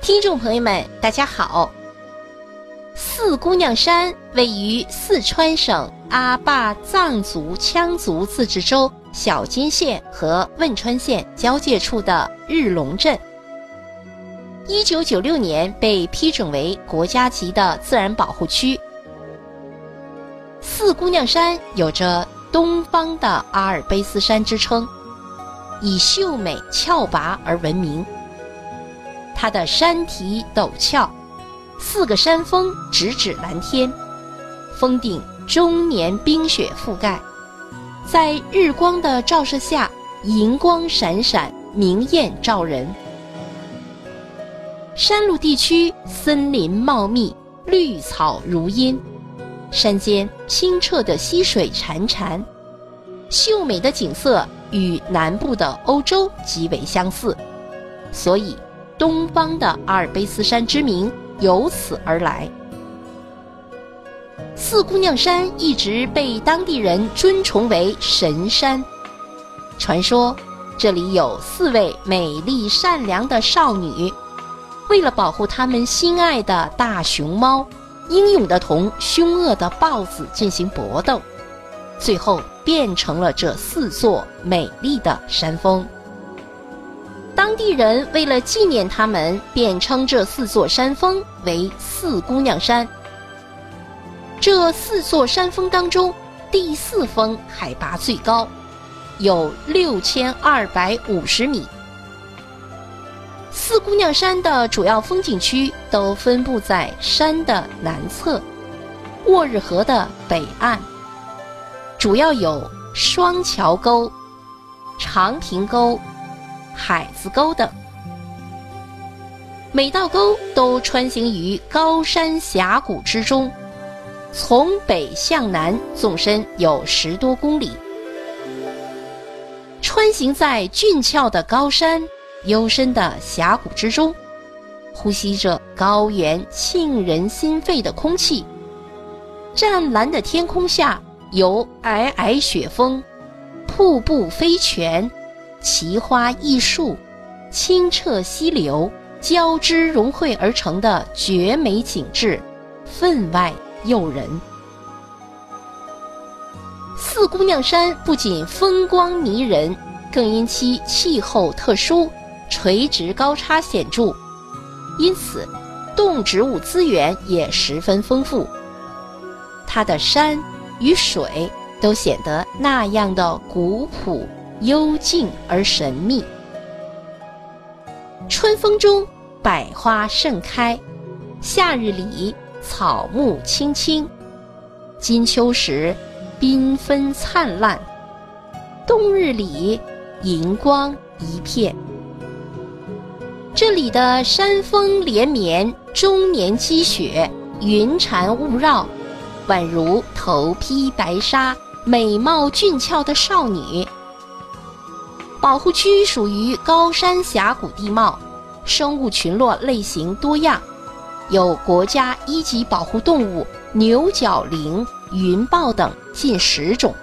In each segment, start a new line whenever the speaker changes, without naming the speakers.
听众朋友们，大家好。四姑娘山位于四川省阿坝藏族羌族自治州小金县和汶川县交界处的日龙镇。一九九六年被批准为国家级的自然保护区。四姑娘山有着“东方的阿尔卑斯山”之称，以秀美峭拔而闻名。它的山体陡峭，四个山峰直指蓝天，峰顶终年冰雪覆盖，在日光的照射下，银光闪闪，明艳照人。山路地区森林茂密，绿草如茵，山间清澈的溪水潺潺，秀美的景色与南部的欧洲极为相似，所以。东方的阿尔卑斯山之名由此而来。四姑娘山一直被当地人尊崇为神山，传说这里有四位美丽善良的少女，为了保护他们心爱的大熊猫，英勇地同凶恶的豹子进行搏斗，最后变成了这四座美丽的山峰。当地人为了纪念他们，便称这四座山峰为“四姑娘山”。这四座山峰当中，第四峰海拔最高，有六千二百五十米。四姑娘山的主要风景区都分布在山的南侧，沃日河的北岸，主要有双桥沟、长坪沟。海子沟等，每道沟都穿行于高山峡谷之中，从北向南，纵深有十多公里。穿行在俊俏的高山、幽深的峡谷之中，呼吸着高原沁人心肺的空气。湛蓝的天空下，有皑皑雪峰，瀑布飞泉。奇花异树、清澈溪流交织融汇而成的绝美景致，分外诱人。四姑娘山不仅风光迷人，更因其气候特殊、垂直高差显著，因此动植物资源也十分丰富。它的山与水都显得那样的古朴。幽静而神秘。春风中，百花盛开；夏日里，草木青青；金秋时，缤纷灿烂；冬日里，银光一片。这里的山峰连绵，终年积雪，云缠雾绕，宛如头披白纱、美貌俊俏的少女。保护区属于高山峡谷地貌，生物群落类型多样，有国家一级保护动物牛角羚、云豹等近十种。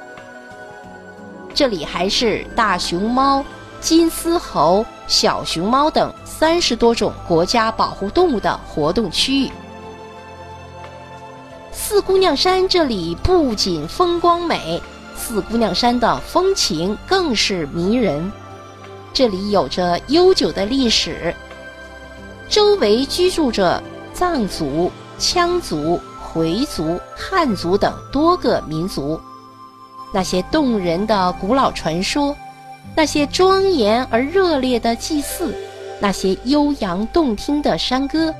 这里还是大熊猫、金丝猴、小熊猫等三十多种国家保护动物的活动区域。四姑娘山这里不仅风光美。四姑娘山的风情更是迷人，这里有着悠久的历史，周围居住着藏族、羌族、回族、汉族等多个民族。那些动人的古老传说，那些庄严而热烈的祭祀，那些悠扬动听的山歌，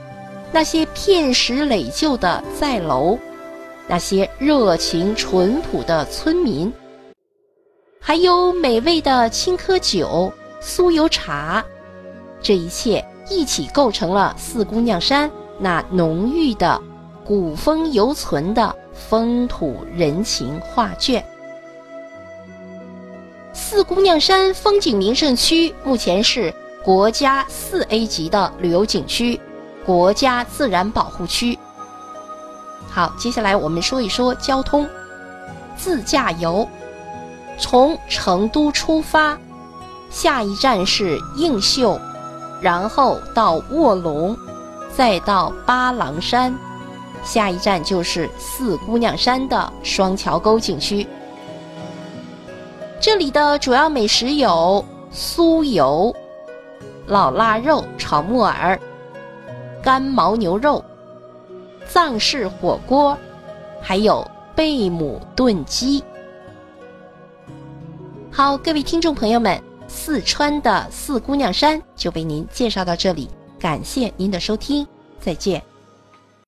那些片石垒就的寨楼。那些热情淳朴的村民，还有美味的青稞酒、酥油茶，这一切一起构成了四姑娘山那浓郁的古风犹存的风土人情画卷。四姑娘山风景名胜区目前是国家四 A 级的旅游景区，国家自然保护区。好，接下来我们说一说交通。自驾游，从成都出发，下一站是映秀，然后到卧龙，再到巴郎山，下一站就是四姑娘山的双桥沟景区。这里的主要美食有酥油、老腊肉炒木耳、干牦牛肉、藏式火锅，还有贝母炖鸡。好，各位听众朋友们，四川的四姑娘山就为您介绍到这里，感谢您的收听，再见。